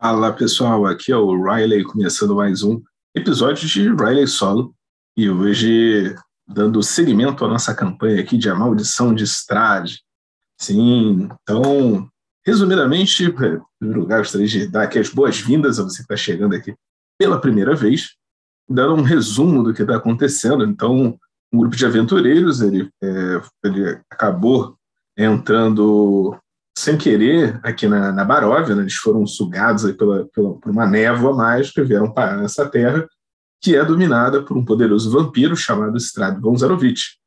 Fala pessoal, aqui é o Riley começando mais um episódio de Riley Solo e hoje dando seguimento à nossa campanha aqui de A Maldição de Strade. Sim, então, resumidamente, em primeiro lugar, gostaria de dar aqui as boas-vindas a você que está chegando aqui pela primeira vez, dando um resumo do que está acontecendo. Então, um grupo de aventureiros, ele, é, ele acabou entrando sem querer aqui na, na Baróvia, né? eles foram sugados pela, pela, por uma névoa mágica, vieram parar nessa terra, que é dominada por um poderoso vampiro chamado Strad Bonzarovich.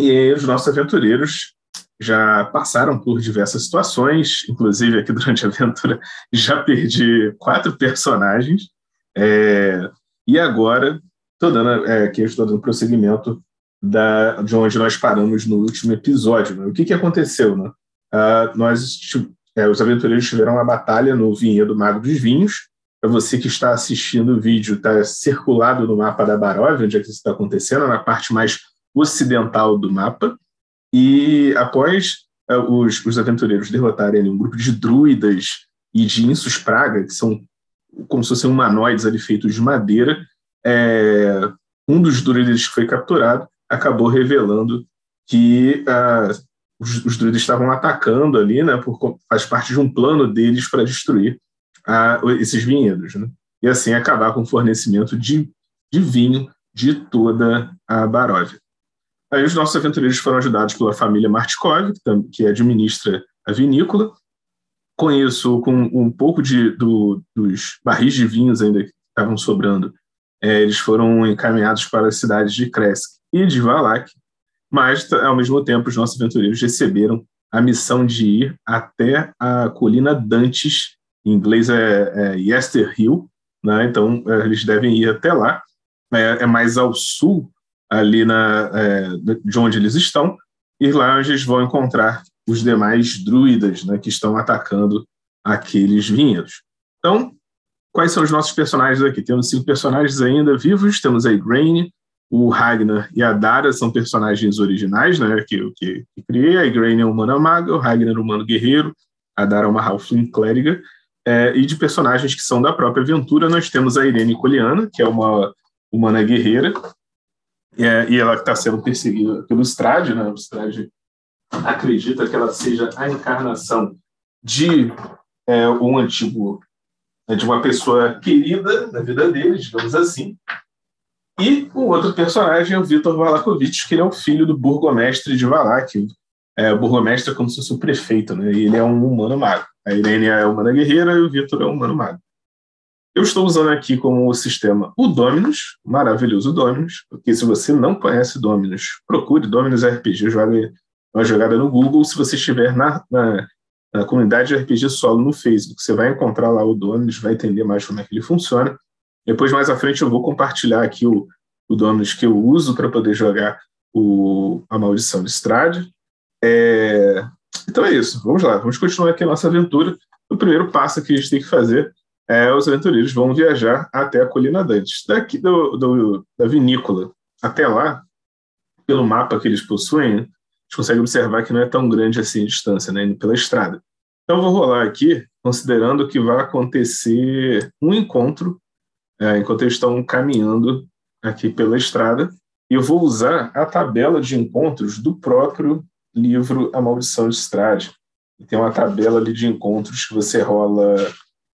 E os nossos aventureiros já passaram por diversas situações, inclusive aqui durante a aventura já perdi quatro personagens, é, e agora estou dando, é, aqui estou dando prosseguimento da, de onde nós paramos no último episódio. Né? O que, que aconteceu? Né? Uh, nós, é, os aventureiros tiveram uma batalha no Vinhedo Mago dos Vinhos. Para você que está assistindo o vídeo, está circulado no mapa da Baróvia, onde é que isso está acontecendo, na parte mais ocidental do mapa. E após uh, os, os, aventureiros derrotarem um grupo de druidas e de insus praga, que são como se fossem humanoides ali feitos de madeira, é, um dos druidas que foi capturado acabou revelando que uh, os, os druidas estavam atacando ali, né, por, faz parte de um plano deles para destruir uh, esses vinhedos, né, e assim acabar com o fornecimento de, de vinho de toda a Baróvia. Aí os nossos aventureiros foram ajudados pela família Martikov, que, que administra a vinícola. Com isso, com um pouco de, do, dos barris de vinhos ainda que estavam sobrando, é, eles foram encaminhados para as cidades de Kresk e de Valak, mas, ao mesmo tempo, os nossos aventureiros receberam a missão de ir até a colina Dantes, em inglês é, é Yester Hill, né? então é, eles devem ir até lá, é, é mais ao sul, ali na, é, de onde eles estão, e lá eles vão encontrar os demais druidas né, que estão atacando aqueles vinhedos. Então, quais são os nossos personagens aqui? Temos cinco personagens ainda vivos, temos a Igraine, o Ragnar e a Dara são personagens originais, né, que eu que, que, criei. A Igraine é humana maga, o Ragnar é humano guerreiro, a Dara é uma halfling clériga. É, e de personagens que são da própria aventura, nós temos a Irene Coliana, que é uma humana guerreira, é, e ela está sendo perseguida pelo Strade, né? O Strade acredita que ela seja a encarnação de é, um antigo, de uma pessoa querida na vida dele, digamos assim, e o outro personagem é o Vitor Valakovich, que ele é o filho do burgomestre de Valak. É, o burgomestre é como se fosse o prefeito, né? E ele é um humano mago. A Irene é humana guerreira e o Vitor é um humano mago. Eu estou usando aqui como sistema o Dominus, maravilhoso Dominus, porque se você não conhece Dominus, procure Dominus RPG, jogue uma jogada no Google. Se você estiver na, na, na comunidade de RPG solo no Facebook, você vai encontrar lá o Dominus, vai entender mais como é que ele funciona. Depois, mais à frente, eu vou compartilhar aqui o, o Dominus que eu uso para poder jogar o, a Maldição de Strade. É, então é isso, vamos lá, vamos continuar aqui a nossa aventura. O primeiro passo que a gente tem que fazer é os aventureiros vão viajar até a Colina Dantes. Daqui do, do, da vinícola até lá, pelo mapa que eles possuem, a gente consegue observar que não é tão grande assim a distância, né, pela estrada. Então, vou rolar aqui, considerando que vai acontecer um encontro é, enquanto eles estão caminhando aqui pela estrada. E eu vou usar a tabela de encontros do próprio livro A Maldição de Strade. E tem uma tabela ali de encontros que você rola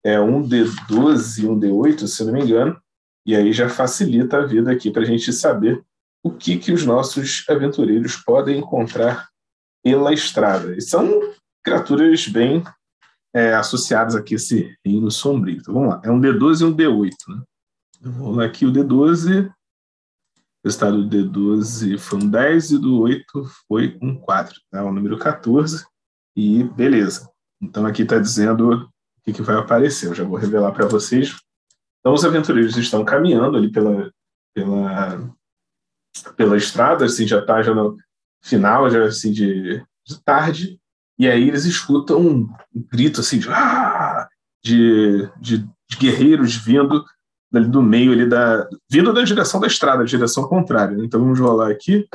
é, um D12 e um D8, se não me engano, e aí já facilita a vida aqui para a gente saber o que, que os nossos aventureiros podem encontrar pela estrada. E são criaturas bem é, associadas aqui a esse reino sombrio. Então vamos lá, é um D12 e um D8. Né? Vamos lá aqui o D12. O resultado do D12 foi um 10 e do 8 foi um 4. Tá? O número 14. E beleza. Então aqui está dizendo o que, que vai aparecer. Eu já vou revelar para vocês. Então os aventureiros estão caminhando ali pela, pela, pela estrada, assim, já está já no final, já assim, de, de tarde. E aí eles escutam um grito assim de, ah! de, de, de guerreiros vindo ali do meio ali da vindo da direção da estrada, direção contrária. Então vamos rolar aqui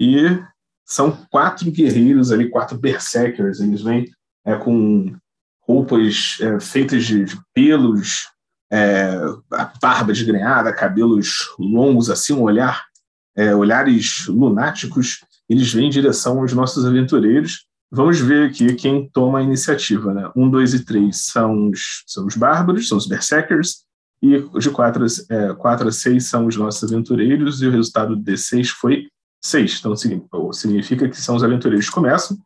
e são quatro guerreiros ali, quatro berserkers. Eles vêm é, com roupas é, feitas de, de pelos, é, barba desgrenhada, cabelos longos, assim, um olhar, é, olhares lunáticos, eles vêm em direção aos nossos aventureiros. Vamos ver aqui quem toma a iniciativa. Né? Um, dois e três são os, são os bárbaros, são os berserkers, e de 4 é, quatro a 6 são os nossos aventureiros, e o resultado de 6 foi 6. Então, significa que são os aventureiros que começam.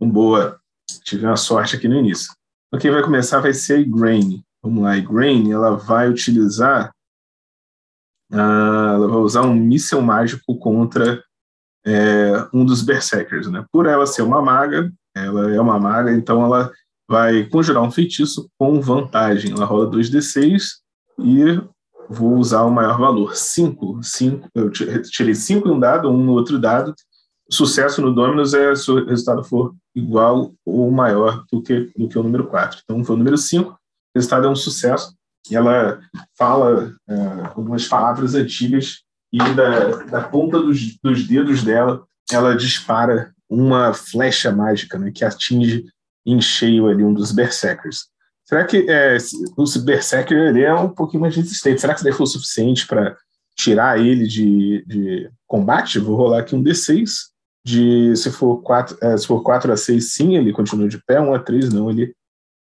Um boa, tive uma sorte aqui no início. Então, quem vai começar vai ser a Igraine. Vamos lá, a Igraine, ela vai utilizar, uh, ela vai usar um míssel mágico contra é, um dos Berserkers. Né? Por ela ser uma maga, ela é uma maga, então ela vai conjurar um feitiço com vantagem. Ela rola 2d6 e vou usar o maior valor, 5. Cinco, eu tirei 5 em um dado, um no outro dado. Sucesso no Dominus é se o resultado for igual ou maior do que, do que o número 4. Então, foi o número 5, o resultado é um sucesso. E ela fala é, algumas palavras antigas e da, da ponta dos, dos dedos dela, ela dispara uma flecha mágica né, que atinge em cheio ali um dos berserkers. Será que é, o Berserker ele é um pouquinho mais resistente? Será que isso daí foi o suficiente para tirar ele de, de combate? Vou rolar aqui um D6. De, se, for 4, é, se for 4 a 6, sim, ele continua de pé. 1 a 3, não, ele,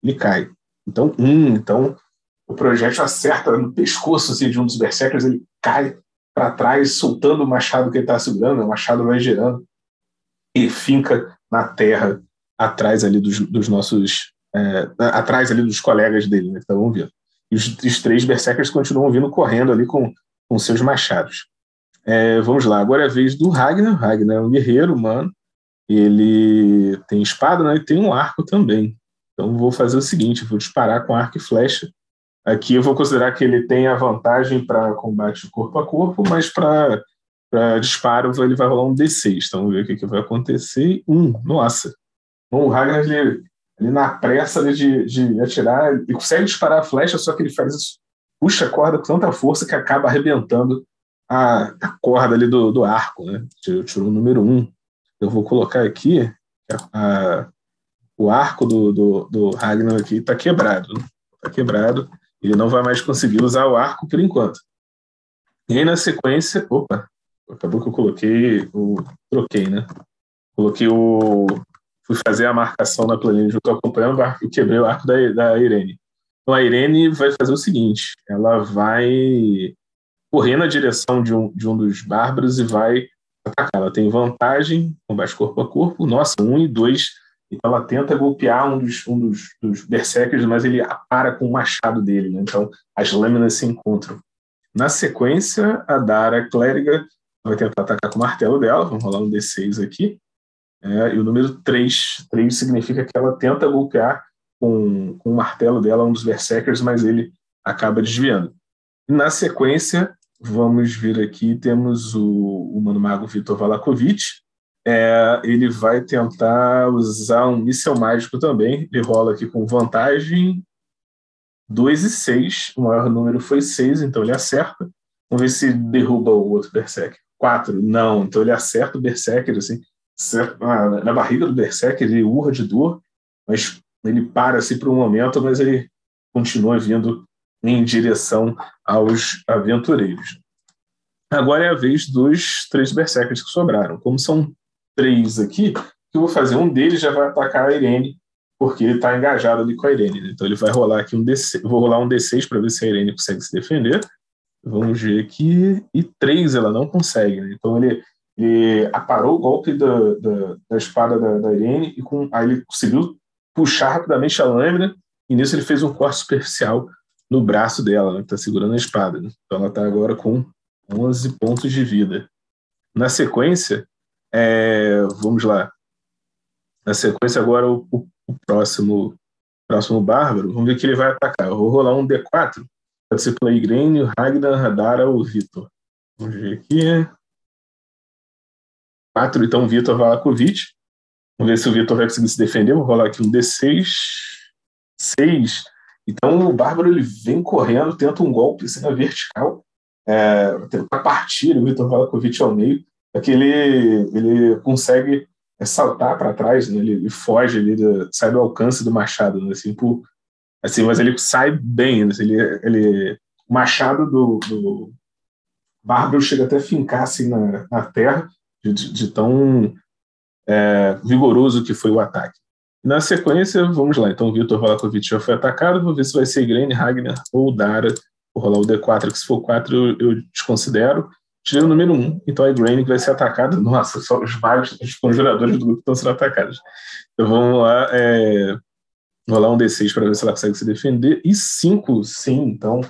ele cai. Então, um, então o projétil acerta no pescoço assim, de um dos Berserkers, ele cai para trás, soltando o machado que ele está segurando, o machado vai girando e finca na terra atrás ali dos, dos nossos é, atrás ali dos colegas dele, né, que estavam vindo. E os, os, três berserkers continuam vindo correndo ali com, com seus machados. É, vamos lá, agora é a vez do Ragnar. Ragnar é um guerreiro humano, ele tem espada né, e tem um arco também. Então vou fazer o seguinte, vou disparar com arco e flecha. Aqui eu vou considerar que ele tem a vantagem para combate corpo a corpo, mas para disparo ele vai rolar um D6. Então vamos ver o que, que vai acontecer. Um, nossa. Bom, o Ragnar ele ali na pressa ali de, de atirar, ele consegue disparar a flecha, só que ele faz isso, puxa a corda com tanta força que acaba arrebentando a, a corda ali do, do arco, né? Tirou o número um. Eu vou colocar aqui a, o arco do, do, do Ragnar aqui está quebrado. Está quebrado. Ele não vai mais conseguir usar o arco por enquanto. E aí, na sequência, opa, acabou que eu coloquei, o, troquei, né? Coloquei o, fui fazer a marcação na planilha, eu estou acompanhando e quebrei o arco da, da Irene. Então a Irene vai fazer o seguinte: ela vai correr na direção de um, de um dos bárbaros e vai atacar. Ela tem vantagem, combate corpo a corpo, nossa, um e dois. Então ela tenta golpear um dos, um dos, dos berserkers, mas ele para com o machado dele. Né? Então as lâminas se encontram. Na sequência, a Dara Clériga vai tentar atacar com o martelo dela. Vamos rolar um D6 aqui. É, e o número 3, 3 significa que ela tenta golpear com, com o martelo dela um dos berserkers, mas ele acaba desviando. Na sequência, vamos vir aqui, temos o, o Mano Mago Vitor Valakovic. É, ele vai tentar usar um míssel mágico também. Ele rola aqui com vantagem 2 e 6. O maior número foi 6, então ele acerta. Vamos ver se derruba o outro Berserker. 4, não. Então ele acerta o Berserker, assim na barriga do Berserk, ele urra de dor, mas ele para assim por um momento, mas ele continua vindo em direção aos aventureiros. Agora é a vez dos três Berserkers que sobraram. Como são três aqui, eu vou fazer? Um deles já vai atacar a Irene, porque ele está engajado ali com a Irene. Né? Então ele vai rolar aqui um D6, vou rolar um D6 para ver se a Irene consegue se defender. Vamos ver aqui. E três ela não consegue. Né? Então ele ele aparou o golpe da, da, da espada da, da, Irene e com, aí ele conseguiu puxar rapidamente a lâmina e nisso ele fez um corte superficial no braço dela, né, que está segurando a espada. Né? Então ela está agora com 11 pontos de vida. Na sequência, é, vamos lá. Na sequência agora o, o, o, próximo próximo bárbaro, vamos ver que ele vai atacar. Eu vou rolar um D4, pode ser pela Igrene, Ragnar, Radara ou Vitor. Vamos ver aqui. 4, então o Vitor Valakovic. Vamos ver se o Vitor vai conseguir se defender. Vou rolar aqui um D6. 6. Então o Bárbaro ele vem correndo, tenta um golpe assim, na vertical, é, tenta partir o Vitor Valakovic ao meio, é que ele, ele consegue é saltar para trás, né? ele, ele, foge, ele sai do alcance do machado, né? assim, por, assim, mas ele sai bem, né? ele, ele, o machado do, do Bárbaro chega até a fincar assim, na, na terra, de, de tão é, vigoroso que foi o ataque. Na sequência, vamos lá. Então, Vitor Valakovic já foi atacado. Vou ver se vai ser Igrene, Ragnar ou Dara. Vou rolar o D4, que se for 4 eu, eu desconsidero. Tirei o número 1, então a Igrene vai ser atacada. Nossa, só os vários os conjuradores do grupo estão sendo atacados. Então vamos lá. É, rolar um D6 para ver se ela consegue se defender. E 5, sim. Então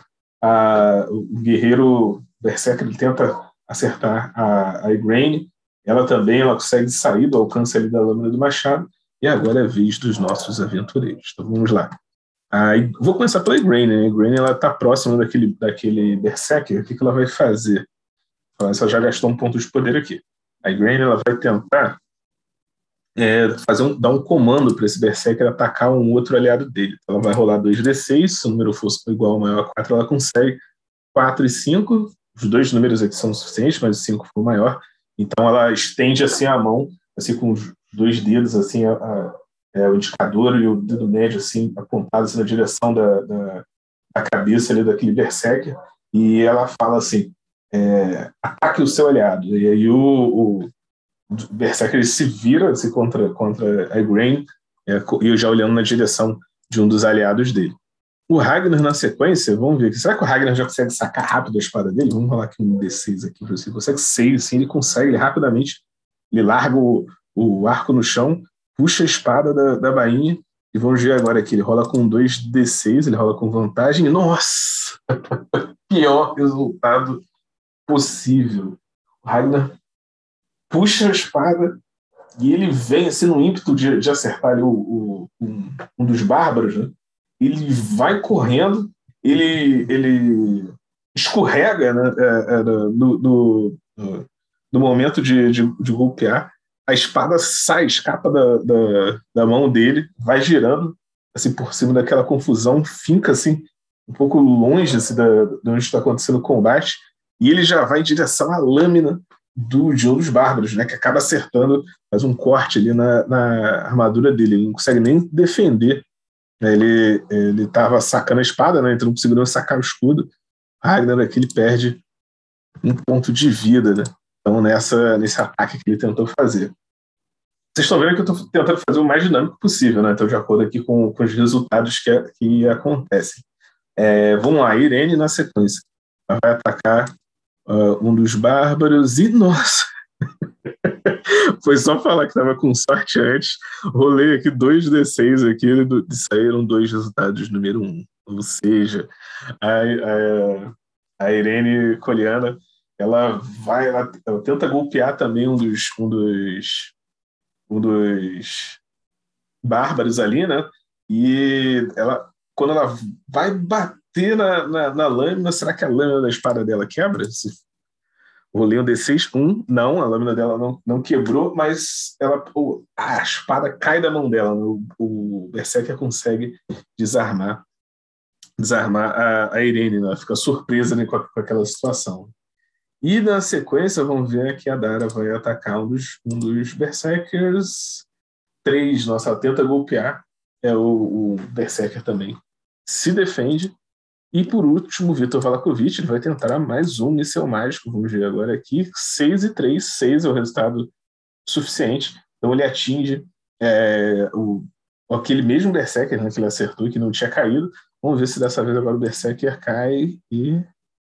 a, o guerreiro Berserker ele tenta acertar a, a Igraine. Ela também ela consegue sair do alcance ali da lâmina do machado. E agora é a vez dos nossos aventureiros. Então vamos lá. Aí, vou começar pela Igraine. Né? A Igraine está próxima daquele, daquele Berserker. O que, que ela vai fazer? Ela já gastou um ponto de poder aqui. A Igraine ela vai tentar é, fazer um, dar um comando para esse Berserker atacar um outro aliado dele. Ela vai rolar 2d6, se o número for igual ou maior a 4, ela consegue 4 e 5. Os dois números aqui são suficientes, mas o 5 for maior. Então ela estende assim a mão, assim com os dois dedos, assim, a, a, é, o indicador e o dedo médio assim apontados assim, na direção da, da, da, cabeça ali daquele Berserker. E ela fala assim: é, ataque o seu aliado. E aí o, o Berserker ele se vira assim, contra, contra a Igraine, é, e já olhando na direção de um dos aliados dele. O Ragnar, na sequência, vamos ver aqui. Será que o Ragnar já consegue sacar rápido a espada dele? Vamos rolar aqui um D6 aqui para você. Consegue seis, assim, ele consegue, ele rapidamente ele larga o, o arco no chão, puxa a espada da, da bainha, e vamos ver agora aqui. Ele rola com 2D6, ele rola com vantagem. Nossa! Pior resultado possível. O Ragnar puxa a espada e ele vem assim no ímpeto de, de acertar ali o, o um, um, dos bárbaros, né? Ele vai correndo, ele, ele escorrega né? É, é, no, no, momento de, de, de, golpear, a espada sai, escapa da, da, da mão dele, vai girando assim por cima daquela confusão, finca assim um pouco longe assim, da, de onde está acontecendo o combate, e ele já vai em direção à lâmina do de um dos bárbaros, né, que acaba acertando, faz um corte ali na, na armadura dele, ele não consegue nem defender. Ele ele estava sacando a espada, né, então não conseguiu sacar o escudo. Ragnar aqui ele perde um ponto de vida, né? Então nessa nesse ataque que ele tentou fazer. Vocês estão vendo que eu estou tentando fazer o mais dinâmico possível, né? Então de acordo aqui com, com os resultados que, que acontecem. É, vamos lá, Irene na sequência. Ela vai atacar uh, um dos bárbaros, e nossa! Foi só falar que estava com sorte antes. Rolei aqui dois D6 aqui e saíram dois resultados número um. Ou seja, a, a, a Irene Coliana ela vai, ela, ela, tenta golpear também um dos, um dos, um dos bárbaros ali, né? E ela, quando ela vai bater bater na, na, na, lâmina, será que a lâmina da espada dela quebra? Se rolei um D6, um, não, a lâmina dela não, não quebrou, mas ela, a espada cai da mão dela, o, o Berserker consegue desarmar desarmar a, a Irene, né? ela fica surpresa né, com, a, com, aquela situação. E na sequência, vamos ver que a Dara vai atacar um dos, um dos Berserkers. Três, nossa, ela tenta golpear, é o, o Berserker também se defende e por último, Vitor Valakovic vai tentar mais um míssel mágico. Vamos ver agora aqui. 6 e 3. 6 é o resultado suficiente. Então ele atinge é, o, aquele mesmo Berserker né, que ele acertou, que não tinha caído. Vamos ver se dessa vez agora o Berserker cai e.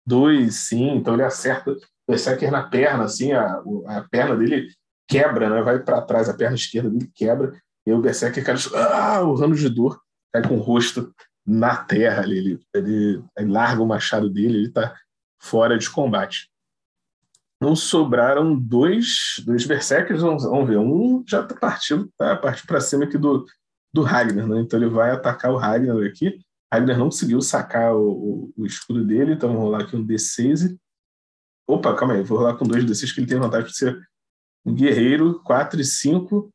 Dois, sim. Então ele acerta o Berserker na perna, assim, a, a perna dele quebra, né, vai para trás, a perna esquerda dele quebra. E o Berserker cai, ah, urrando de dor, cai com o rosto na terra ele, ele, ele larga o machado dele, ele está fora de combate. Não sobraram dois, dois berserkers, vamos, vamos ver. Um já está partindo, tá partindo para cima aqui do, do Ragnar, né? Então ele vai atacar o Ragnar aqui. Ragnar não conseguiu sacar o, o, o escudo dele, então vamos rolar aqui um D6. Opa, calma aí, vou rolar com dois D6 que ele tem vantagem de ser um guerreiro, 4 e 5.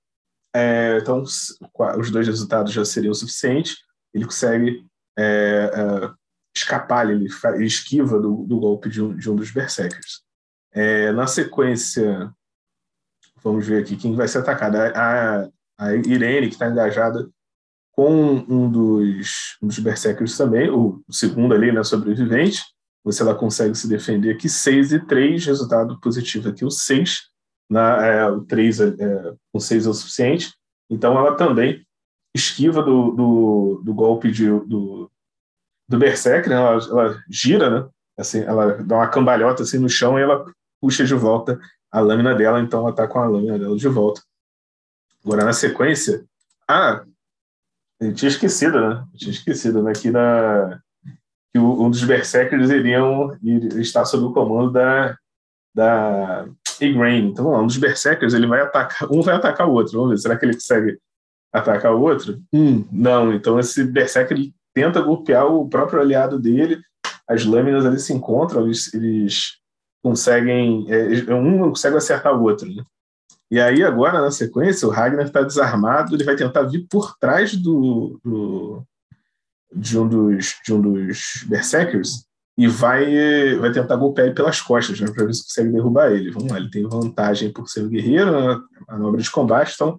É, então os dois resultados já seriam suficientes ele consegue é, é, escapar, ele, esquiva do, do golpe de um, de um, dos berserkers. É, na sequência, vamos ver aqui quem vai ser atacado. A, a Irene, que está engajada com um dos, um dos berserkers também, o segundo ali, né, sobrevivente. Você ela consegue se defender aqui 6 e 3, resultado positivo aqui o 6. Na, é, o 3 é, com 6 é o suficiente. Então ela também esquiva do, do, do golpe de, do, do Berserker, né? ela, ela, gira, né? Assim, ela dá uma cambalhota assim no chão e ela puxa de volta a lâmina dela, então ela tá com a lâmina dela de volta. Agora, na sequência, ah, eu tinha esquecido, né? Eu tinha esquecido, né? Que, na, que um dos Berserkers iriam ir, estar sob o comando da, da Igraine. Então, um dos Berserkers, ele vai atacar, um vai atacar o outro. Vamos ver, será que ele consegue atacar o outro? Hum, não. Então, esse Berserker ele tenta golpear o próprio aliado dele, as lâminas ali se encontram, eles, eles conseguem. É, um não consegue acertar o outro. Né? E aí, agora, na sequência, o Ragnar está desarmado, ele vai tentar vir por trás do, do, de, um dos, de um dos Berserkers e vai, vai tentar golpear ele pelas costas, né, para ver se consegue derrubar ele. Vamos lá, ele tem vantagem por ser um guerreiro, na né, manobra de combate, então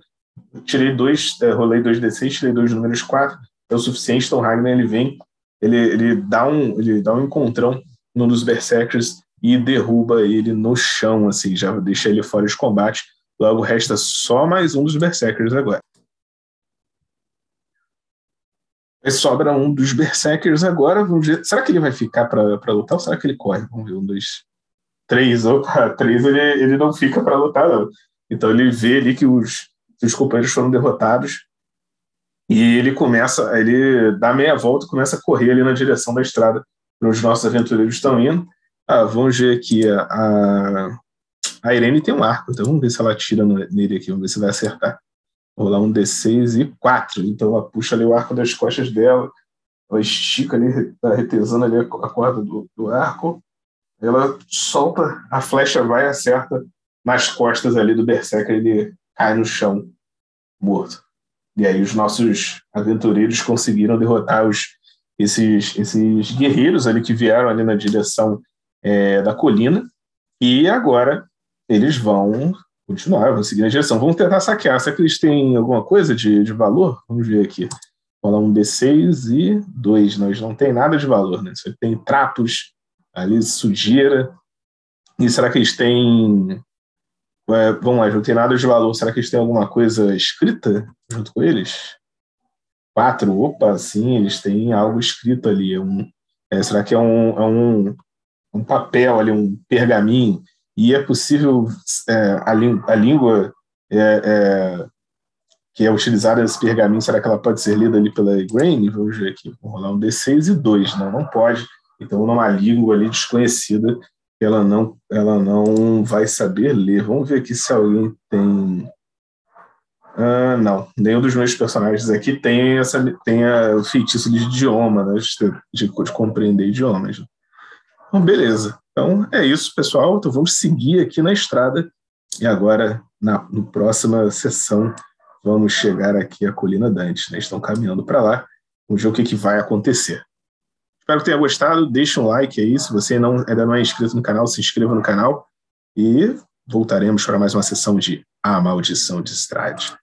tirei dois, é, rolei dois D6, tirei dois números quatro, é o suficiente, então o Ragnar ele vem, ele, ele, dá um, ele dá um encontrão num dos Berserkers e derruba ele no chão, assim, já deixa ele fora de combate. Logo resta só mais um dos Berserkers agora. Sobra um dos Berserkers agora. Vamos ver. Será que ele vai ficar para lutar ou será que ele corre? Vamos ver. Um, dois, três. Opa, três ele, ele não fica para lutar, não. Então ele vê ali que os, os companheiros foram derrotados e ele começa, ele dá meia volta e começa a correr ali na direção da estrada para os nossos aventureiros estão indo. Ah, vamos ver aqui. A, a Irene tem um arco, então vamos ver se ela tira nele aqui, vamos ver se vai acertar. Vou rolar um D6 e 4. Então ela puxa ali o arco das costas dela, ela estica ali, tá retesando ali a corda do, do arco. Ela solta, a flecha vai e acerta nas costas ali do Berserker, ele cai no chão, morto. E aí os nossos aventureiros conseguiram derrotar os, esses, esses guerreiros ali que vieram ali na direção é, da colina. E agora eles vão continuar, vão seguir na direção. Vamos tentar saquear. Será que eles têm alguma coisa de, de valor? Vamos ver aqui. Rola um D6 e dois. Nós não tem nada de valor, né? Você tem trapos ali, sujeira. E será que eles têm é, vamos lá, não tem nada de valor. Será que eles têm alguma coisa escrita junto com eles? Quatro, opa, sim, eles têm algo escrito ali. É um, é, será que é um, é um, um papel ali, um pergaminho? E é possível é, a, a, língua é, que é utilizada nesse pergaminho, será que ela pode ser lida ali pela Grain? Vamos ver aqui, vou rolar um D6 e 2. Não, não pode. Então, numa língua ali desconhecida, ela não, ela não vai saber ler. Vamos ver aqui se alguém tem. Ah, não, nenhum dos meus personagens aqui tem essa tem a, feitiço de idioma, né, de, de, de compreender idiomas. Então, beleza. Então é isso, pessoal. Então vamos seguir aqui na estrada e agora na, na próxima sessão vamos chegar aqui à Colina Dante. Né? Estão caminhando para lá. Vamos ver o que, que vai acontecer. Espero que tenha gostado. Deixe um like aí. Se você não, ainda não é inscrito no canal, se inscreva no canal. E voltaremos para mais uma sessão de A Maldição de Strade.